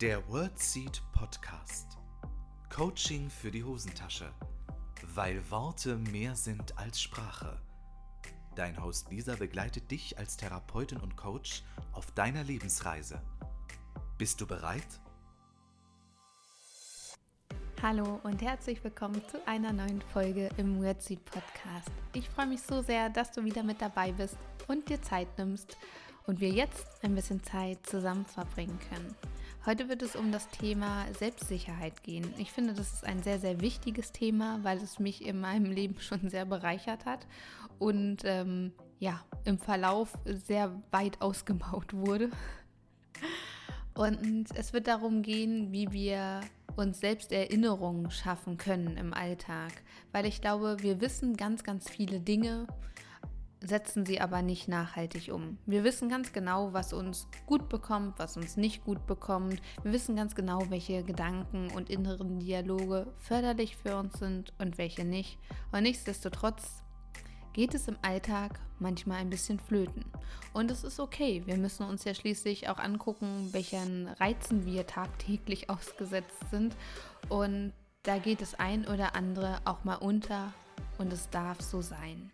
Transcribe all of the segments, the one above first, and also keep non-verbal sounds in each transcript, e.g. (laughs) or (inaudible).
Der WordSeed Podcast. Coaching für die Hosentasche. Weil Worte mehr sind als Sprache. Dein Host Lisa begleitet dich als Therapeutin und Coach auf deiner Lebensreise. Bist du bereit? Hallo und herzlich willkommen zu einer neuen Folge im WordSeed Podcast. Ich freue mich so sehr, dass du wieder mit dabei bist und dir Zeit nimmst und wir jetzt ein bisschen Zeit zusammen verbringen können. Heute wird es um das Thema Selbstsicherheit gehen. Ich finde, das ist ein sehr, sehr wichtiges Thema, weil es mich in meinem (laughs) Leben schon sehr bereichert hat und ähm, ja, im Verlauf sehr weit ausgebaut wurde. Und es wird darum gehen, wie wir uns selbst Erinnerungen schaffen können im Alltag. Weil ich glaube, wir wissen ganz, ganz viele Dinge, setzen sie aber nicht nachhaltig um. Wir wissen ganz genau, was uns gut bekommt, was uns nicht gut bekommt. Wir wissen ganz genau, welche Gedanken und inneren Dialoge förderlich für uns sind und welche nicht. Und nichtsdestotrotz geht es im Alltag manchmal ein bisschen flöten. Und es ist okay. Wir müssen uns ja schließlich auch angucken, welchen Reizen wir tagtäglich (laughs) ausgesetzt sind. Und da geht das ein oder andere auch mal unter und es darf so sein.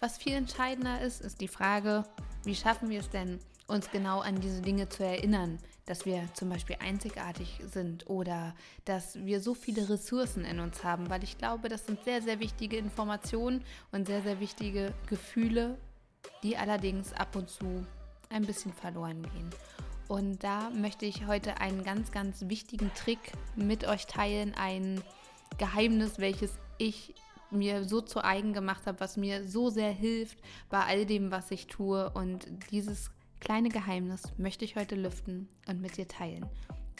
Was viel entscheidender ist, ist die Frage, wie schaffen wir es denn, uns genau an diese Dinge zu erinnern, dass wir zum Beispiel einzigartig sind oder dass wir so viele Ressourcen in uns haben, weil ich glaube, das sind sehr, sehr wichtige Informationen und sehr, sehr wichtige Gefühle, die allerdings ab und zu ein bisschen verloren gehen. Und da möchte ich heute einen ganz, ganz wichtigen Trick mit euch teilen, ein Geheimnis, welches ich mir so zu eigen gemacht habe, was mir so sehr hilft bei all dem, was ich tue. Und dieses kleine Geheimnis möchte ich heute lüften und mit dir teilen.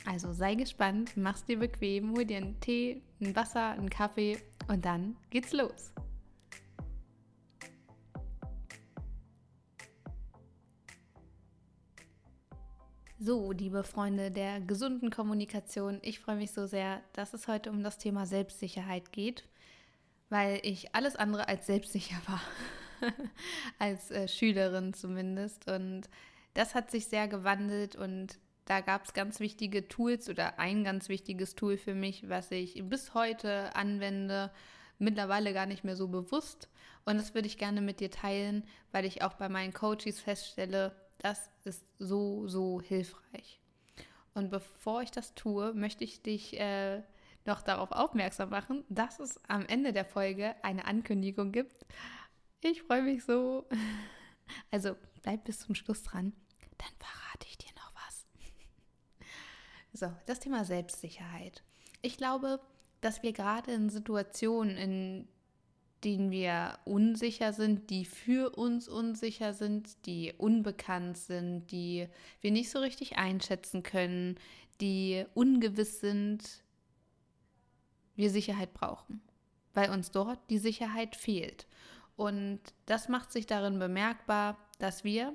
Also sei gespannt, mach's dir bequem, hol dir einen Tee, ein Wasser, einen Kaffee und dann geht's los. So, liebe Freunde der gesunden Kommunikation, ich freue mich so sehr, dass es heute um das Thema Selbstsicherheit geht weil ich alles andere als selbstsicher war. (laughs) als äh, Schülerin zumindest. Und das hat sich sehr gewandelt und da gab es ganz wichtige Tools oder ein ganz wichtiges Tool für mich, was ich bis heute anwende, mittlerweile gar nicht mehr so bewusst. Und das würde ich gerne mit dir teilen, weil ich auch bei meinen Coaches feststelle, das ist so, so hilfreich. Und bevor ich das tue, möchte ich dich äh, noch darauf aufmerksam machen, dass es am Ende der Folge eine Ankündigung gibt. Ich freue mich so. (laughs) Also bleib bis zum Schluss dran, dann verrate ich dir noch was. (laughs) So, das Thema Selbstsicherheit. Ich glaube, dass wir gerade in Situationen, in denen wir unsicher sind, die für uns unsicher sind, die unbekannt sind, die wir nicht so richtig einschätzen können, die ungewiss sind, wir Sicherheit brauchen, weil uns dort die Sicherheit fehlt. Und das macht sich darin bemerkbar, dass wir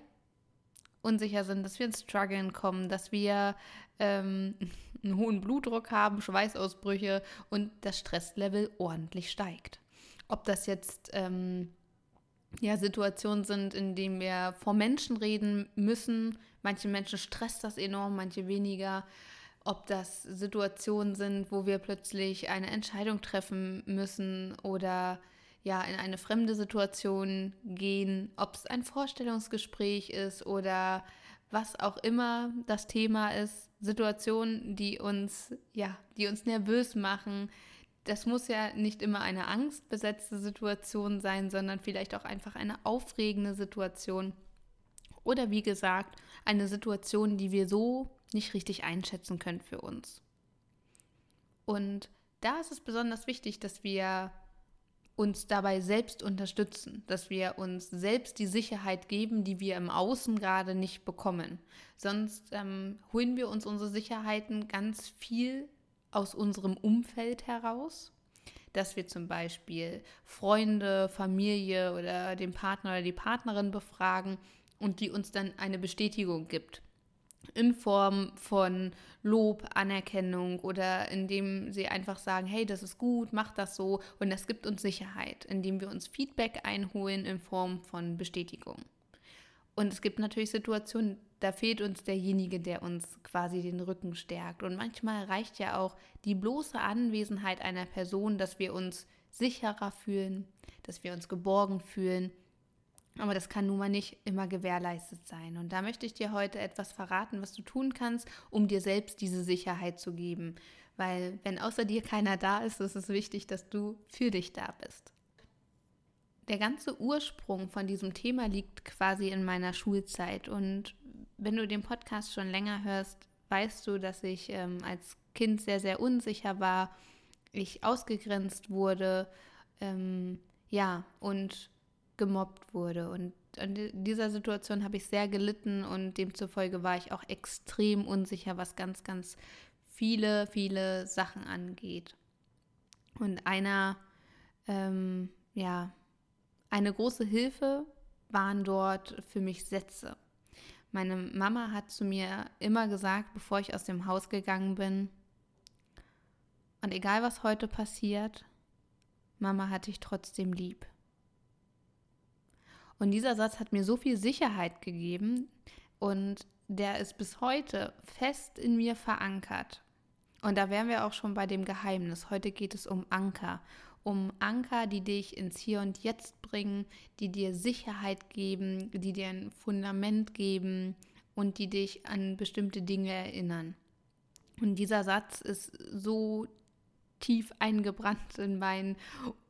unsicher sind, dass wir ins Struggeln kommen, dass wir ähm, (laughs) einen hohen Blutdruck haben, Schweißausbrüche und das Stresslevel ordentlich steigt. Ob das jetzt ähm, ja, Situationen sind, in denen wir vor Menschen reden müssen. Manche Menschen stresst das enorm, manche weniger ob das Situationen sind, wo wir plötzlich eine Entscheidung treffen müssen oder ja in eine fremde Situation gehen, ob es ein Vorstellungsgespräch ist oder was auch immer das Thema ist, Situationen, die uns ja, die uns nervös machen. Das muss ja nicht immer eine angstbesetzte Situation sein, sondern vielleicht auch einfach eine aufregende Situation. Oder wie gesagt, eine Situation, die wir so nicht richtig einschätzen können für uns. Und da ist es besonders wichtig, dass wir uns dabei selbst unterstützen, dass wir uns selbst die Sicherheit geben, die wir im Außen gerade nicht bekommen. Sonst ähm, holen wir uns unsere Sicherheiten ganz viel aus unserem Umfeld heraus, dass wir zum Beispiel Freunde, Familie oder den Partner oder die Partnerin befragen und die uns dann eine Bestätigung gibt in Form von Lob, Anerkennung oder indem sie einfach sagen, hey, das ist gut, mach das so und das gibt uns Sicherheit, indem wir uns Feedback einholen in Form von Bestätigung. Und es gibt natürlich Situationen, da fehlt uns derjenige, der uns quasi den Rücken stärkt. Und manchmal reicht ja auch die bloße Anwesenheit einer Person, dass wir uns sicherer fühlen, dass wir uns geborgen fühlen. Aber das kann nun mal nicht immer gewährleistet sein. Und da möchte ich dir heute etwas verraten, was du tun kannst, um dir selbst diese Sicherheit zu geben. Weil wenn außer dir keiner da ist, ist es wichtig, dass du für dich da bist. Der ganze Ursprung von diesem Thema liegt quasi in meiner Schulzeit. Und wenn du den Podcast schon länger hörst, weißt du, dass ich ähm, als Kind sehr, sehr unsicher war, ich ausgegrenzt wurde, ähm, ja, und gemobbt wurde. Und in dieser Situation habe ich sehr gelitten und demzufolge war ich auch extrem unsicher, was ganz, ganz viele, viele Sachen angeht. Und einer, ähm, ja, eine große Hilfe waren dort für mich Sätze. Meine Mama hat zu mir immer gesagt, bevor ich aus dem Haus gegangen bin, und egal was heute passiert, Mama hat dich trotzdem lieb. Und dieser Satz hat mir so viel Sicherheit gegeben und der ist bis heute fest in mir verankert. Und da wären wir auch schon bei dem Geheimnis. Heute geht es um Anker. Um Anker, die dich ins Hier und Jetzt bringen, die dir Sicherheit geben, die dir ein Fundament geben und die dich an bestimmte Dinge erinnern. Und dieser Satz ist so tief eingebrannt in mein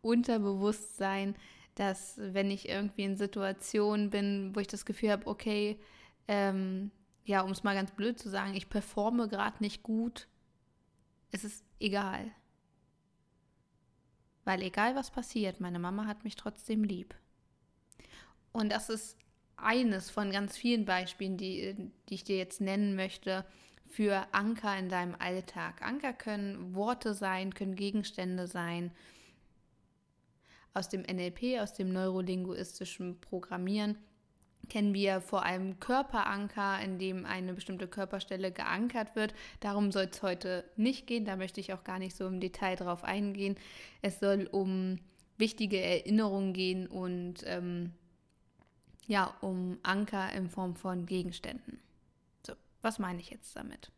Unterbewusstsein, dass wenn ich irgendwie in Situationen bin, wo ich das Gefühl habe, okay, ähm, ja, um es mal ganz blöd zu sagen, ich performe gerade nicht gut, es ist egal. Weil egal was passiert, meine Mama hat mich trotzdem lieb. Und das ist eines von ganz vielen Beispielen, die, die ich dir jetzt nennen möchte, für Anker in deinem Alltag. Anker können Worte sein, können Gegenstände sein. Aus dem NLP, aus dem neurolinguistischen Programmieren kennen wir vor allem Körperanker, in dem eine bestimmte Körperstelle geankert wird. Darum soll es heute nicht gehen, da möchte ich auch gar nicht so im Detail drauf eingehen. Es soll um wichtige Erinnerungen gehen und ähm, ja, um Anker in Form von Gegenständen. Was meine ich jetzt damit?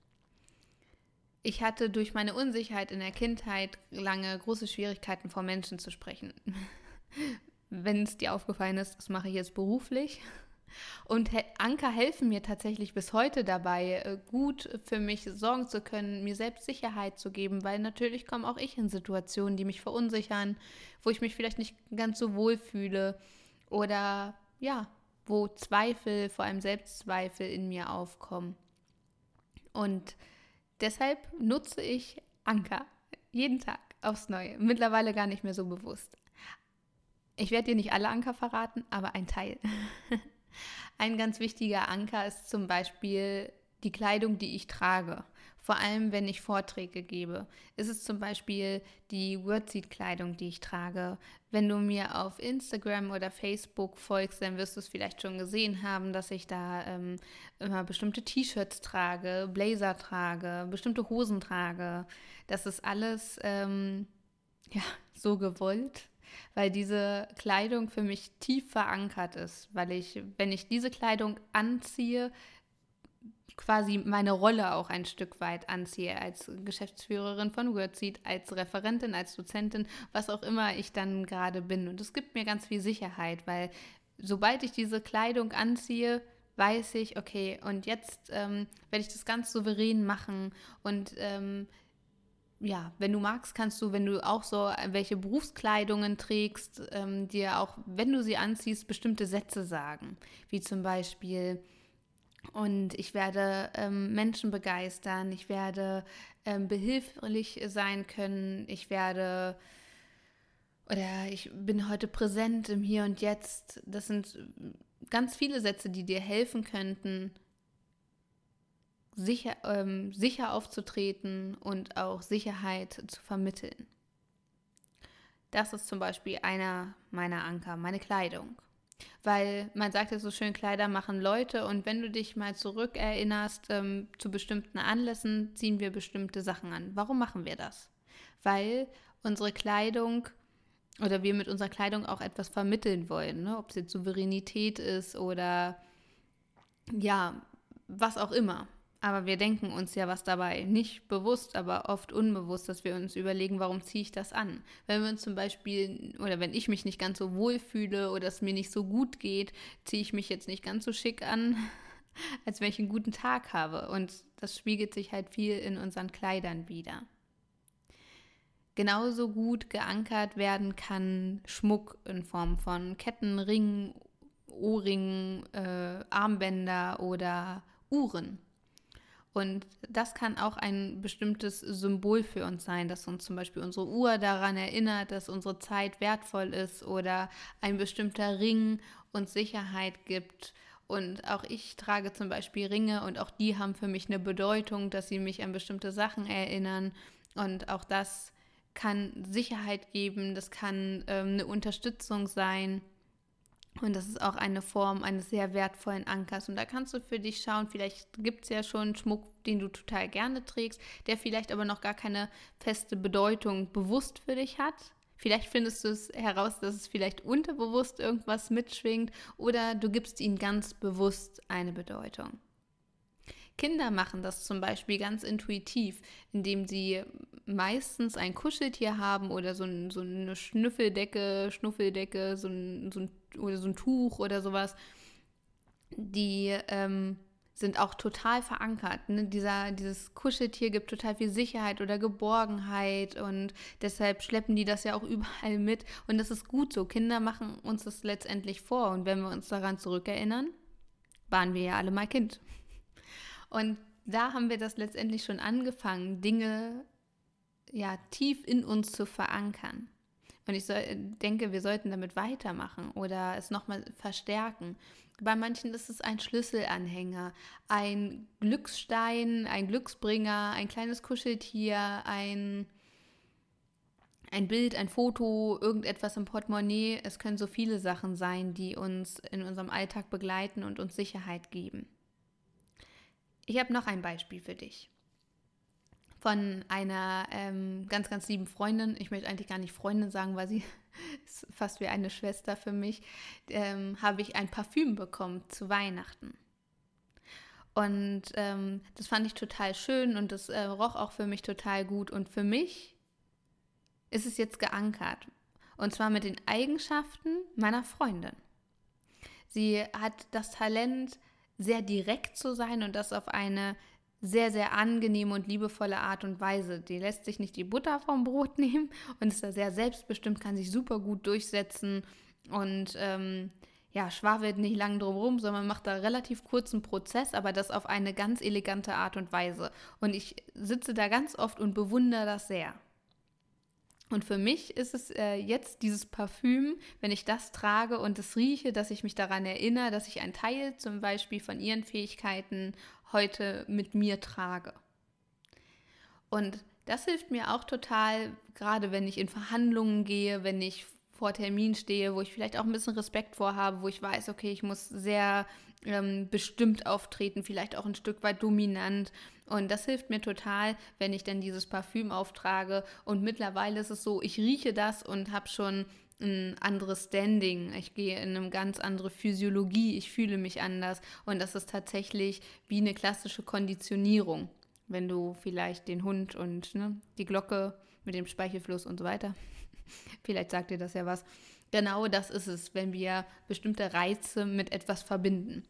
Ich hatte durch meine Unsicherheit in der Kindheit lange große Schwierigkeiten, vor Menschen zu sprechen. (laughs) Wenn es dir aufgefallen ist, das mache ich jetzt beruflich. Und Anker helfen mir tatsächlich bis heute dabei, äh, gut für mich sorgen zu können, mir selbst Sicherheit zu geben, weil natürlich komme auch ich in Situationen, die mich verunsichern, wo ich mich vielleicht nicht ganz so wohl fühle oder ja, wo Zweifel, vor allem Selbstzweifel in mir aufkommen. Und deshalb nutze ich Anker jeden Tag aufs Neue. Mittlerweile gar nicht mehr so bewusst. Ich werde dir nicht alle Anker verraten, aber ein Teil. (laughs) ein ganz wichtiger Anker ist zum Beispiel die Kleidung, die ich trage vor allem wenn ich Vorträge gebe. Ist es zum Beispiel die Wordseed-Kleidung, die ich trage. Wenn du mir auf Instagram oder Facebook folgst, dann wirst du es vielleicht schon gesehen haben, dass ich da ähm, immer bestimmte T-Shirts trage, Blazer trage, bestimmte Hosen trage. Das ist alles ähm, ja, so gewollt, weil diese Kleidung für mich tief verankert ist, weil ich, wenn ich diese Kleidung anziehe, quasi meine Rolle auch ein Stück weit anziehe als Geschäftsführerin von WordSeed, als Referentin, als Dozentin, was auch immer ich dann gerade bin. Und es gibt mir ganz viel Sicherheit, weil sobald ich diese Kleidung anziehe, weiß ich, okay, und jetzt ähm, werde ich das ganz souverän machen und ähm, ja, wenn du magst, kannst du, wenn du auch so welche Berufskleidungen trägst, ähm, dir auch, wenn du sie anziehst, bestimmte Sätze sagen. Wie zum Beispiel, und ich werde ähm, Menschen begeistern, ich werde ähm, behilflich sein können, ich werde oder ich bin heute präsent im Hier und Jetzt. Das sind ganz viele Sätze, die dir helfen könnten, sicher, ähm, sicher aufzutreten und auch Sicherheit zu vermitteln. Das ist zum Beispiel einer meiner Anker, meine Kleidung. Weil man sagt ja so schön, Kleider machen Leute und wenn du dich mal zurückerinnerst, ähm, zu bestimmten Anlässen ziehen wir bestimmte Sachen an. Warum machen wir das? Weil unsere Kleidung oder wir mit unserer Kleidung auch etwas vermitteln wollen, ne? ob es jetzt Souveränität ist oder ja, was auch immer. Aber wir denken uns ja was dabei. Nicht bewusst, aber oft unbewusst, dass wir uns überlegen, warum ziehe ich das an? Wenn wir uns zum Beispiel, oder wenn ich mich nicht ganz so wohl fühle oder es mir nicht so gut geht, ziehe ich mich jetzt nicht ganz so schick an, (laughs) als wenn ich einen guten Tag habe. Und das spiegelt sich halt viel in unseren Kleidern wieder. Genauso gut geankert werden kann Schmuck in Form von Ketten, Ringen, Ohrringen, äh, Armbänder oder Uhren. Und das kann auch ein bestimmtes Symbol für uns sein, dass uns zum Beispiel unsere Uhr daran erinnert, dass unsere Zeit wertvoll ist oder ein bestimmter Ring uns Sicherheit gibt. Und auch ich trage zum Beispiel Ringe und auch die haben für mich eine Bedeutung, dass sie mich an bestimmte Sachen erinnern. Und auch das kann Sicherheit geben, das kann ähm, eine Unterstützung sein. Und das ist auch eine Form eines sehr wertvollen Ankers. Und da kannst du für dich schauen, vielleicht gibt es ja schon Schmuck, den du total gerne trägst, der vielleicht aber noch gar keine feste Bedeutung bewusst für dich hat. Vielleicht findest du es heraus, dass es vielleicht unterbewusst irgendwas mitschwingt oder du gibst ihm ganz bewusst eine Bedeutung. Kinder machen das zum Beispiel ganz intuitiv, indem sie meistens ein Kuscheltier haben oder so, ein, so eine Schnüffeldecke, Schnuffeldecke, so ein, so ein, oder so ein Tuch oder sowas. Die ähm, sind auch total verankert. Ne? Dieser, dieses Kuscheltier gibt total viel Sicherheit oder Geborgenheit und deshalb schleppen die das ja auch (laughs) überall mit. Und das ist gut so. Kinder machen uns das letztendlich vor. Und wenn wir uns daran zurückerinnern, waren wir ja alle mal Kind. Und da haben wir das letztendlich schon angefangen, Dinge ja tief in uns zu verankern. Und ich soll, denke, wir sollten damit weitermachen oder es nochmal verstärken. Bei manchen ist es ein Schlüsselanhänger, ein Glücksstein, ein Glücksbringer, ein kleines Kuscheltier, ein, ein Bild, ein Foto, irgendetwas im Portemonnaie. Es können so viele Sachen sein, die uns in unserem Alltag begleiten und uns Sicherheit geben. Ich habe noch ein Beispiel für dich. Von einer ähm, ganz, ganz lieben Freundin. Ich möchte eigentlich gar nicht Freundin sagen, weil sie (laughs) ist fast wie eine Schwester für mich. Ähm, habe ich ein Parfüm bekommen zu Weihnachten. Und ähm, das fand ich total schön und das äh, roch auch für mich total gut. Und für mich ist es jetzt geankert. Und zwar mit den Eigenschaften meiner Freundin. Sie hat das Talent, sehr direkt zu sein und das auf eine sehr, sehr angenehme und liebevolle Art und Weise. Die lässt sich nicht die Butter vom Brot (laughs) nehmen und ist da sehr selbstbestimmt, kann sich super gut durchsetzen und ähm, ja, schwafelt nicht lang drum rum, sondern macht da relativ kurzen Prozess, aber das auf eine ganz elegante Art und Weise. Und ich sitze da ganz oft und bewundere das sehr. Und für mich ist es äh, jetzt dieses Parfüm, wenn ich das trage und es rieche, dass ich mich daran erinnere, dass ich einen Teil zum Beispiel von ihren Fähigkeiten heute mit mir trage. Und das hilft mir auch total, gerade wenn ich in Verhandlungen gehe, wenn ich vor Termin stehe, wo ich vielleicht auch ein bisschen Respekt vorhabe, wo ich weiß, okay, ich muss sehr ähm, bestimmt auftreten, vielleicht auch ein Stück weit dominant. Und das hilft mir total, wenn ich dann dieses Parfüm auftrage. Und mittlerweile ist es so, ich rieche das und habe schon ein anderes Standing. Ich gehe in eine ganz andere Physiologie. Ich fühle mich anders. Und das ist tatsächlich wie eine klassische Konditionierung. Wenn du vielleicht den Hund und ne, die Glocke mit dem Speichelfluss und so weiter (laughs) Vielleicht sagt ihr das ja was. Genau das ist es, wenn wir bestimmte Reize mit etwas verbinden.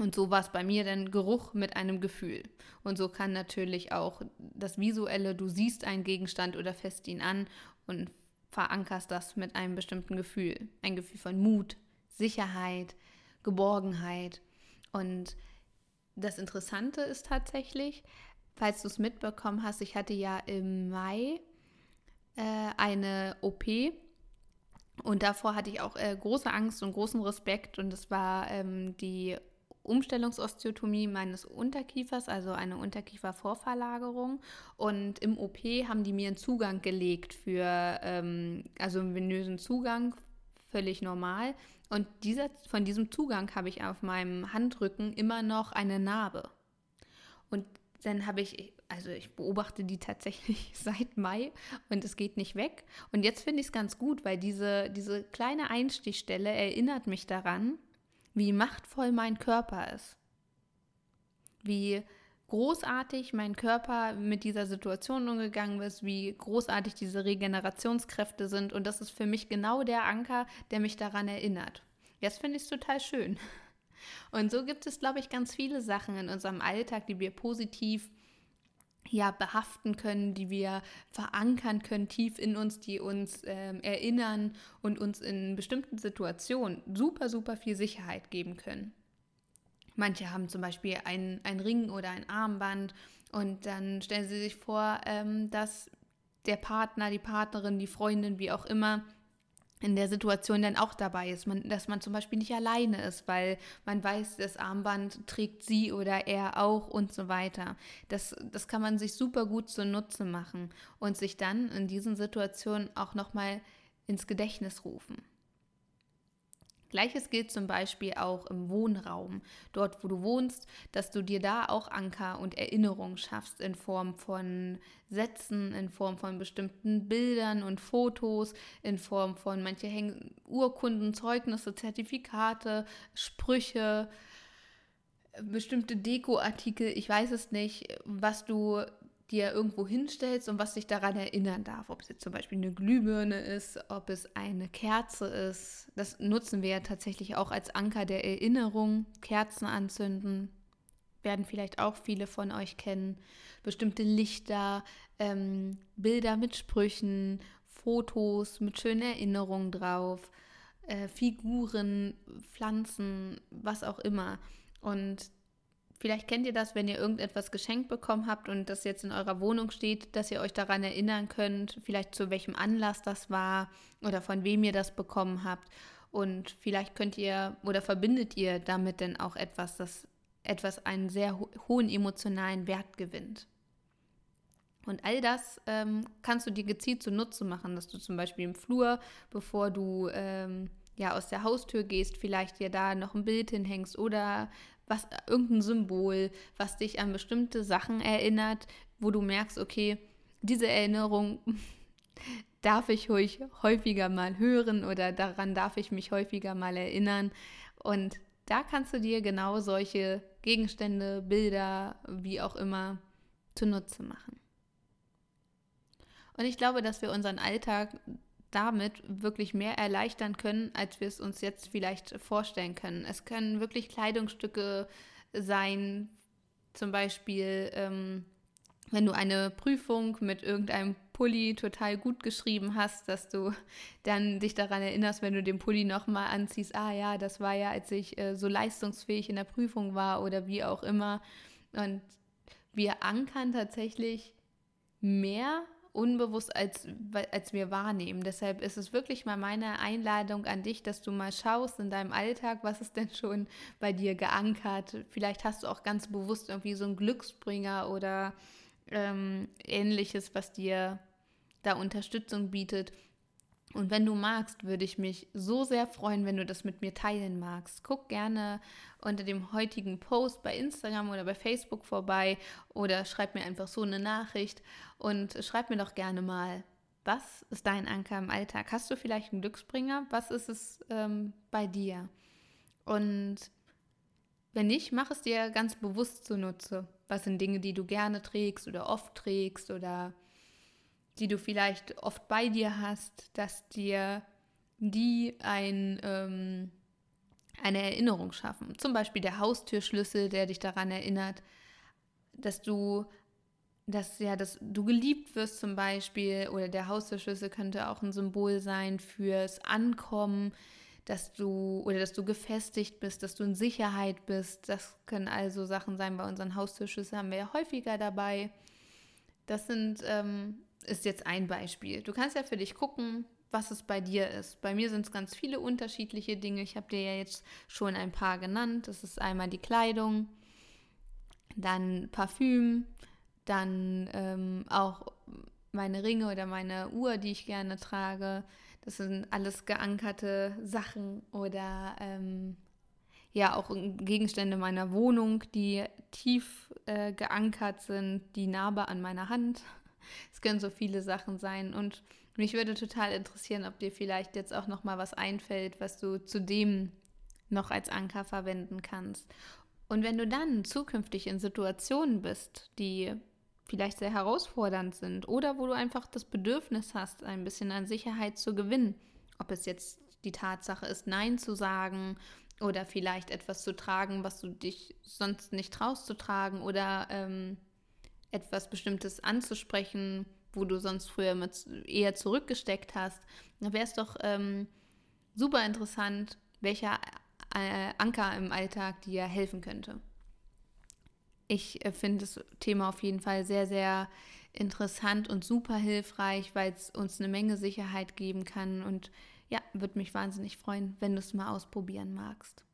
Und so war es bei mir dann Geruch mit einem Gefühl. Und so kann natürlich auch das Visuelle, du siehst einen Gegenstand oder fässt ihn an und verankerst das mit einem bestimmten Gefühl. Ein Gefühl von Mut, Sicherheit, Geborgenheit. Und das Interessante ist tatsächlich, falls du es mitbekommen hast, ich hatte ja im Mai äh, eine OP. Und davor hatte ich auch äh, große Angst und großen Respekt. Und es war ähm, die Umstellungsosteotomie meines Unterkiefers, also eine Unterkiefervorverlagerung. Und im OP haben die mir einen Zugang gelegt für, ähm, also einen venösen Zugang, völlig normal. Und dieser, von diesem Zugang habe ich auf meinem Handrücken immer noch eine Narbe. Und dann habe ich also ich beobachte die tatsächlich (laughs) seit Mai und es geht nicht weg. Und jetzt finde ich es ganz gut, weil diese, diese kleine Einstichstelle erinnert mich daran, wie machtvoll mein Körper ist. wie großartig mein Körper mit dieser Situation umgegangen ist, wie großartig diese Regenerationskräfte sind. Und das ist für mich genau der Anker, der mich daran erinnert. Jetzt finde ich total schön. Und so gibt es, glaube ich, ganz viele Sachen in unserem Alltag, die wir positiv ja, behaften können, die wir verankern können tief in uns, die uns äh, erinnern und uns in bestimmten Situationen super, super viel Sicherheit geben können. Manche haben zum Beispiel einen, Ring oder ein Armband und dann stellen sie sich vor, ähm, dass der Partner, die Partnerin, die Freundin, wie auch immer, in der Situation dann auch dabei ist, man, dass man zum Beispiel nicht alleine ist, weil man weiß, das Armband trägt sie oder er auch und so weiter. Das, das kann man sich super gut zunutze machen und sich dann in diesen Situationen auch nochmal ins Gedächtnis rufen. Gleiches gilt zum Beispiel auch im Wohnraum, dort wo du wohnst, dass du dir da auch Anker und Erinnerungen schaffst in Form von Sätzen, in Form von bestimmten Bildern und Fotos, in Form von manche hängen Urkunden, Zeugnisse, Zertifikate, Sprüche, bestimmte Dekoartikel, ich weiß es nicht, was du dir irgendwo hinstellst und was dich daran erinnern darf. Ob es jetzt zum Beispiel eine Glühbirne ist, ob es eine Kerze ist. Das nutzen wir ja tatsächlich auch als Anker der Erinnerung. Kerzen anzünden, werden vielleicht auch viele von euch kennen. Bestimmte Lichter, ähm, Bilder mit Sprüchen, Fotos mit schönen Erinnerungen drauf, äh, Figuren, Pflanzen, was auch immer. Und Vielleicht kennt ihr das, wenn ihr irgendetwas geschenkt bekommen habt und das jetzt in eurer Wohnung steht, dass ihr euch daran erinnern könnt, vielleicht zu welchem Anlass das war oder von wem ihr das bekommen habt. Und vielleicht könnt ihr oder verbindet ihr damit denn auch etwas, das etwas einen sehr ho hohen emotionalen Wert gewinnt. Und all das ähm, kannst du dir gezielt zunutze machen, dass du zum Beispiel im Flur, bevor du ähm, ja aus der Haustür gehst, vielleicht dir da noch ein Bild hinhängst oder was irgendein Symbol, was dich an bestimmte Sachen erinnert, wo du merkst, okay, diese Erinnerung (laughs) darf ich ruhig häufiger mal hören oder daran darf ich mich häufiger mal erinnern. Und da kannst du dir genau solche Gegenstände, Bilder, wie auch immer, zunutze machen. Und ich glaube, dass wir unseren Alltag damit wirklich mehr erleichtern können, als wir es uns jetzt vielleicht vorstellen können. Es können wirklich Kleidungsstücke sein, zum Beispiel, ähm, wenn du eine Prüfung mit irgendeinem Pulli total gut geschrieben hast, dass du dann dich daran erinnerst, wenn du den Pulli nochmal anziehst, ah ja, das war ja, als ich äh, so leistungsfähig in der Prüfung war oder wie auch immer. Und wir ankern tatsächlich mehr unbewusst, als, als wir wahrnehmen. Deshalb ist es wirklich mal meine Einladung an dich, dass du mal schaust in deinem Alltag, was ist denn schon bei dir geankert. Vielleicht hast du auch ganz bewusst irgendwie so einen Glücksbringer oder ähm, ähnliches, was dir da Unterstützung bietet. Und wenn du magst, würde ich mich so sehr freuen, wenn du das mit mir teilen magst. Guck gerne unter dem heutigen Post bei Instagram oder bei Facebook vorbei oder schreib mir einfach so eine Nachricht und schreib mir doch gerne mal, was ist dein Anker im Alltag? Hast du vielleicht einen Glücksbringer? Was ist es ähm, bei dir? Und wenn nicht, mach es dir ganz bewusst zunutze. Was sind Dinge, die du gerne trägst oder oft trägst oder die du vielleicht oft bei dir hast, dass dir die ein, ähm, eine Erinnerung schaffen. Zum Beispiel der Haustürschlüssel, der dich daran erinnert, dass du dass ja, dass du geliebt wirst zum Beispiel oder der Haustürschlüssel könnte auch ein Symbol sein fürs Ankommen, dass du oder dass du gefestigt bist, dass du in Sicherheit bist. Das können also Sachen sein. Bei unseren Haustürschlüsseln haben wir ja häufiger dabei. Das sind ähm, ist jetzt ein Beispiel. Du kannst ja für dich gucken, was es bei dir ist. Bei mir sind es ganz viele unterschiedliche Dinge. Ich habe dir ja jetzt schon ein paar genannt. Das ist einmal die Kleidung, dann Parfüm, dann ähm, auch meine Ringe oder meine Uhr, die ich gerne trage. Das sind alles geankerte Sachen oder ähm, ja auch Gegenstände meiner Wohnung, die tief äh, geankert sind, die Narbe an meiner Hand. Es können so viele Sachen sein und mich würde total interessieren, ob dir vielleicht jetzt auch noch mal was einfällt, was du zu dem noch als Anker verwenden kannst. Und wenn du dann zukünftig in Situationen bist, die vielleicht sehr herausfordernd sind oder wo du einfach das Bedürfnis hast, ein bisschen an Sicherheit zu gewinnen, ob es jetzt die Tatsache ist, Nein zu sagen oder vielleicht etwas zu tragen, was du dich sonst nicht traust zu tragen oder ähm, etwas Bestimmtes anzusprechen, wo du sonst früher mit eher zurückgesteckt hast, dann wäre es doch ähm, super interessant, welcher äh, Anker im Alltag dir helfen könnte. Ich äh, finde das Thema auf jeden Fall sehr, sehr interessant und super hilfreich, weil es uns eine Menge Sicherheit geben kann. Und ja, würde mich wahnsinnig freuen, wenn du es mal ausprobieren magst.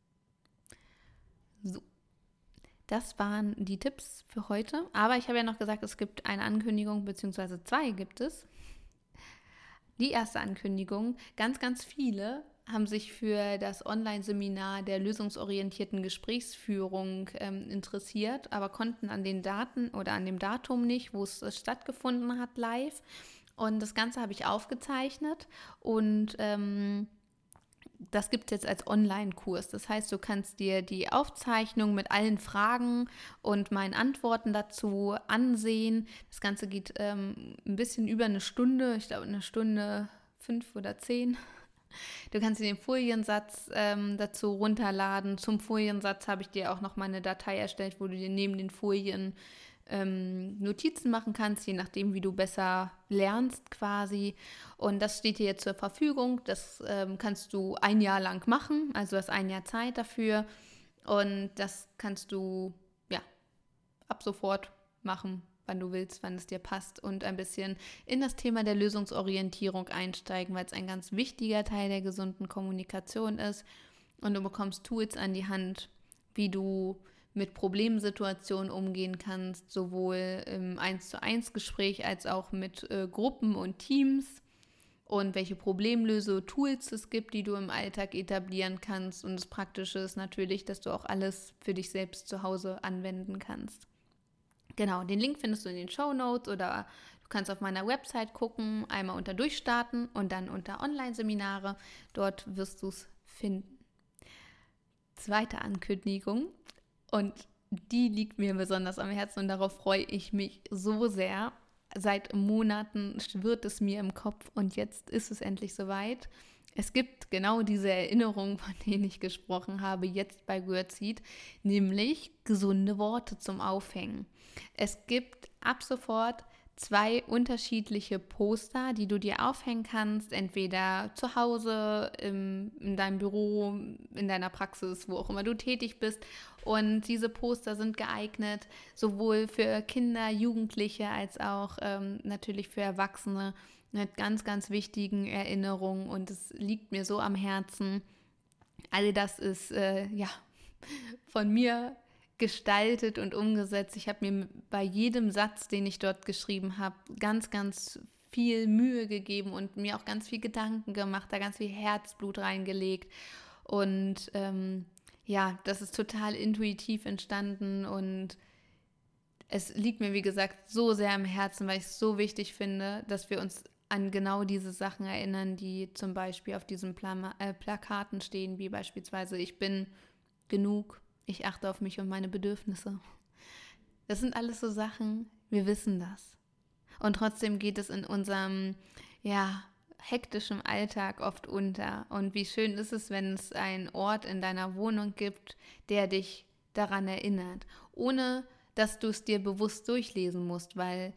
So. Das waren die Tipps für heute. Aber ich habe ja noch gesagt, es gibt eine Ankündigung, beziehungsweise zwei gibt es. Die erste Ankündigung, ganz, ganz viele haben sich für das Online-Seminar der lösungsorientierten Gesprächsführung ähm, interessiert, aber konnten an den Daten oder an dem Datum nicht, wo es stattgefunden hat, live. Und das Ganze habe ich aufgezeichnet und ähm, das gibt es jetzt als Online-Kurs. Das heißt, du kannst dir die Aufzeichnung mit allen Fragen und meinen Antworten dazu ansehen. Das Ganze geht ähm, ein bisschen über eine Stunde, ich glaube eine Stunde fünf oder zehn. Du kannst dir den Foliensatz ähm, dazu runterladen. Zum Foliensatz habe ich dir auch noch mal eine Datei erstellt, wo du dir neben den Folien ähm, Notizen machen kannst, je nachdem, wie du besser lernst quasi. Und das steht dir jetzt zur Verfügung. Das ähm, kannst du ein Jahr lang machen, also hast ein Jahr Zeit dafür. Und das kannst du ja ab sofort machen, wann du willst, wann es dir passt und ein bisschen in das Thema der Lösungsorientierung einsteigen, weil es ein ganz wichtiger Teil der gesunden Kommunikation ist. Und du bekommst Tools an die Hand, wie du mit Problemsituationen umgehen kannst, sowohl im 1 zu 1 Gespräch als auch mit äh, Gruppen und Teams und welche Problemlöse-Tools es gibt, die du im Alltag etablieren kannst. Und das Praktische ist natürlich, dass du auch alles für dich selbst zu Hause anwenden kannst. Genau, den Link findest du in den Show Notes oder du kannst auf meiner Website gucken, einmal unter Durchstarten und dann unter Online-Seminare. Dort wirst du es finden. Zweite Ankündigung und die liegt mir besonders am Herzen und darauf freue ich mich so sehr. Seit Monaten schwirrt es mir im Kopf und jetzt ist es endlich soweit. Es gibt genau diese Erinnerungen, (laughs) von denen ich gesprochen habe, jetzt bei Wordseed, nämlich gesunde Worte zum Aufhängen. Es gibt ab sofort zwei unterschiedliche Poster, die du dir aufhängen kannst, entweder zu Hause, im, in deinem Büro, in deiner Praxis, wo auch immer du tätig bist. Und diese Poster sind geeignet sowohl für Kinder, Jugendliche als auch ähm, natürlich für Erwachsene mit ganz, ganz wichtigen Erinnerungen. Und es liegt mir so am Herzen. All das ist äh, ja (laughs) von mir gestaltet und umgesetzt. Ich habe mir bei jedem Satz, den ich dort geschrieben habe, ganz, ganz viel Mühe gegeben und mir auch ganz viel Gedanken gemacht, da ganz viel Herzblut reingelegt. Und ähm, ja, das ist total intuitiv entstanden und es liegt mir, wie gesagt, so sehr am Herzen, weil ich es so wichtig finde, dass wir uns an genau diese Sachen erinnern, die zum Beispiel auf diesen Pla äh, Plakaten stehen, wie beispielsweise ich bin genug, ich achte auf mich und meine Bedürfnisse. Das sind alles so Sachen, wir wissen das. Und trotzdem geht es in unserem, ja, hektischen Alltag oft unter. Und wie schön ist es, wenn es einen Ort in deiner Wohnung gibt, der dich daran erinnert, ohne dass du es dir bewusst durchlesen musst, weil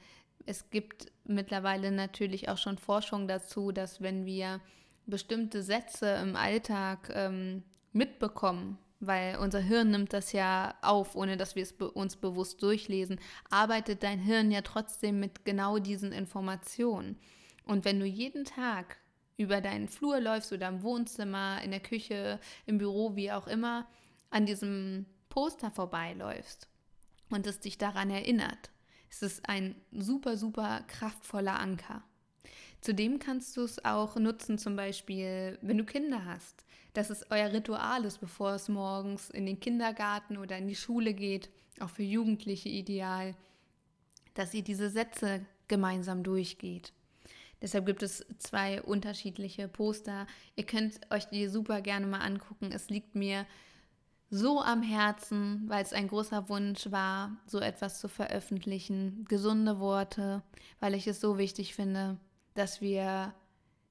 es gibt mittlerweile natürlich auch schon Forschung dazu, dass wenn wir bestimmte Sätze im Alltag ähm, mitbekommen, weil unser Hirn nimmt das ja auf, ohne dass wir es be uns bewusst durchlesen, arbeitet dein Hirn ja trotzdem mit genau diesen Informationen. Und wenn du jeden Tag über deinen Flur läufst oder im Wohnzimmer, in der Küche, im Büro, wie auch immer, an diesem Poster vorbeiläufst und es dich daran erinnert, ist es ein super, super kraftvoller Anker. Zudem kannst du es auch nutzen, zum Beispiel, wenn du Kinder hast dass es euer Ritual ist, bevor es morgens in den Kindergarten oder in die Schule geht, auch für Jugendliche ideal, dass ihr diese Sätze gemeinsam durchgeht. Deshalb gibt es zwei unterschiedliche Poster. Ihr könnt euch die super gerne mal angucken. Es liegt mir so am Herzen, weil es ein großer Wunsch war, so etwas zu veröffentlichen. Gesunde Worte, weil ich es so wichtig finde, dass wir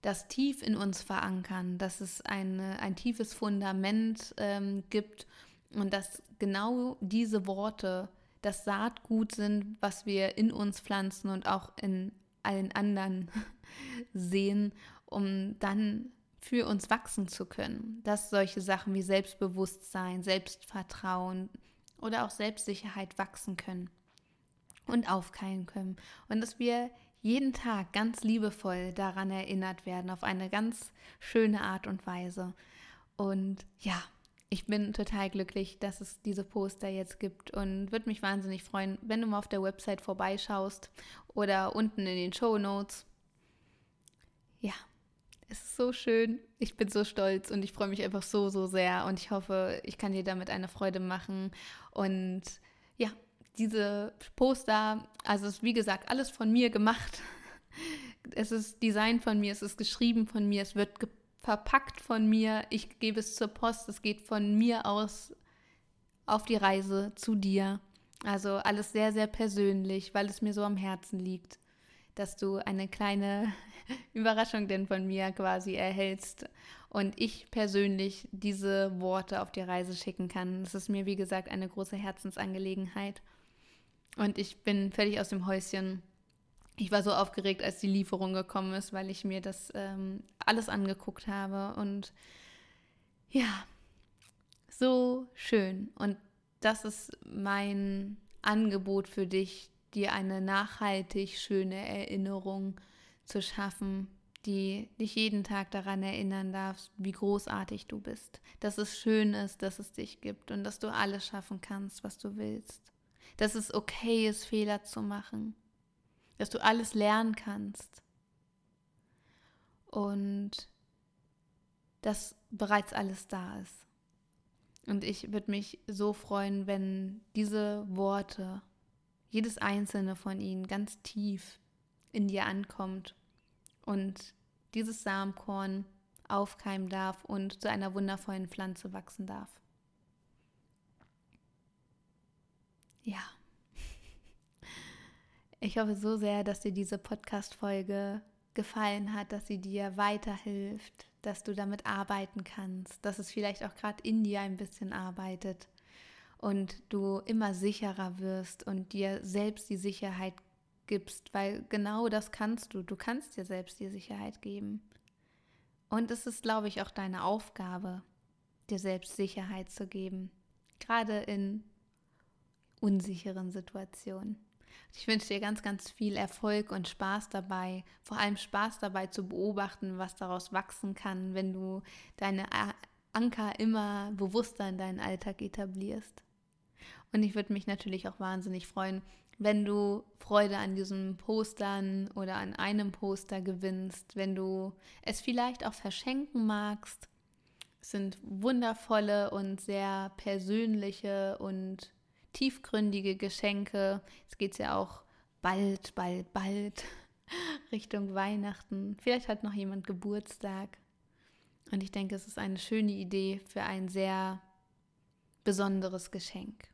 das tief in uns verankern, dass es eine, ein tiefes Fundament ähm, gibt und dass genau diese Worte das Saatgut sind, was wir in uns pflanzen und auch in allen anderen (laughs) sehen, um dann für uns wachsen zu können. Dass solche Sachen wie Selbstbewusstsein, Selbstvertrauen oder auch Selbstsicherheit wachsen können und aufkeilen können. Und dass wir jeden Tag ganz liebevoll daran erinnert werden, auf eine ganz schöne Art und Weise. Und ja, ich bin total glücklich, dass es diese Poster jetzt gibt und würde mich wahnsinnig freuen, wenn du mal auf der Website vorbeischaust oder unten in den Show Notes. Ja, es ist so schön. Ich bin so stolz und ich freue mich einfach so, so sehr. Und ich hoffe, ich kann dir damit eine Freude machen. Und ja, diese Poster, also es ist wie gesagt alles von mir gemacht. (laughs) Es ist Design von mir, es ist geschrieben von mir, es wird verpackt von mir. Ich gebe es zur Post, es geht von mir aus auf die Reise zu dir. Also alles sehr, sehr persönlich, weil es mir so am Herzen liegt, dass du eine kleine (laughs) Überraschung denn von mir quasi erhältst und ich persönlich diese Worte auf die Reise schicken kann. Das ist mir, wie gesagt, eine große Herzensangelegenheit. Und ich bin völlig aus dem Häuschen. Ich war so aufgeregt, als die Lieferung gekommen ist, weil ich mir das ähm, alles angeguckt habe. Und ja, so schön. Und das ist mein Angebot für dich, dir eine nachhaltig schöne Erinnerung zu schaffen, die dich jeden Tag daran erinnern darfst, wie großartig du bist, dass es schön ist, dass es dich gibt und dass du alles schaffen kannst, was du willst, dass es okay ist, Fehler zu machen, dass du alles lernen kannst und dass bereits alles da ist. Und ich würde mich so freuen, wenn diese Worte, jedes einzelne von ihnen ganz tief in dir ankommt und dieses Samenkorn aufkeimen darf und zu einer wundervollen Pflanze wachsen darf. Ja. Ich hoffe so sehr, dass dir diese Podcast-Folge gefallen hat, dass sie dir weiterhilft, dass du damit arbeiten kannst, dass es vielleicht auch gerade in dir ein bisschen arbeitet und du immer sicherer wirst und dir selbst die Sicherheit gibst, weil genau das kannst du. Du kannst dir selbst die Sicherheit geben. Und es ist, glaube ich, auch deine Aufgabe, dir selbst Sicherheit zu geben, gerade in unsicheren Situationen. Ich wünsche dir ganz, ganz viel Erfolg und Spaß dabei, vor allem Spaß dabei zu beobachten, was daraus wachsen kann, wenn du deine Anker immer bewusster in deinen Alltag etablierst. Und ich würde mich natürlich auch wahnsinnig freuen, wenn du Freude an diesen Postern oder an einem Poster gewinnst, wenn du es vielleicht auch verschenken magst. Es sind wundervolle und sehr persönliche und tiefgründige Geschenke. Es geht ja auch bald, bald, bald (laughs) Richtung Weihnachten. Vielleicht hat noch jemand Geburtstag. Und ich denke, es ist eine schöne Idee für ein sehr besonderes Geschenk.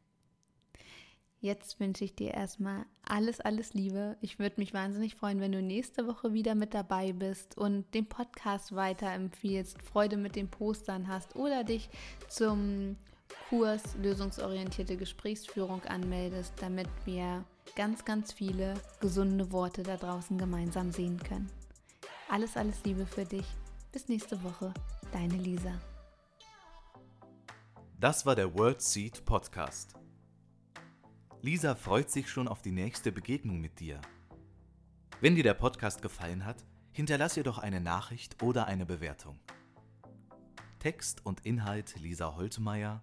Jetzt wünsche ich dir erstmal alles, alles Liebe. Ich würde mich wahnsinnig freuen, wenn du nächste Woche wieder mit dabei bist und den Podcast weiterempfiehlst, Freude mit den Postern hast oder dich zum Kurs Lösungsorientierte Gesprächsführung anmeldest, damit wir ganz, ganz viele gesunde Worte da draußen gemeinsam sehen können. Alles, alles Liebe für dich. Bis nächste Woche. Deine Lisa. Das war der World Seed Podcast. Lisa freut sich schon auf die nächste Begegnung mit dir. Wenn dir der Podcast gefallen hat, hinterlass ihr doch eine Nachricht oder eine Bewertung. Text und Inhalt Lisa Holtmeier,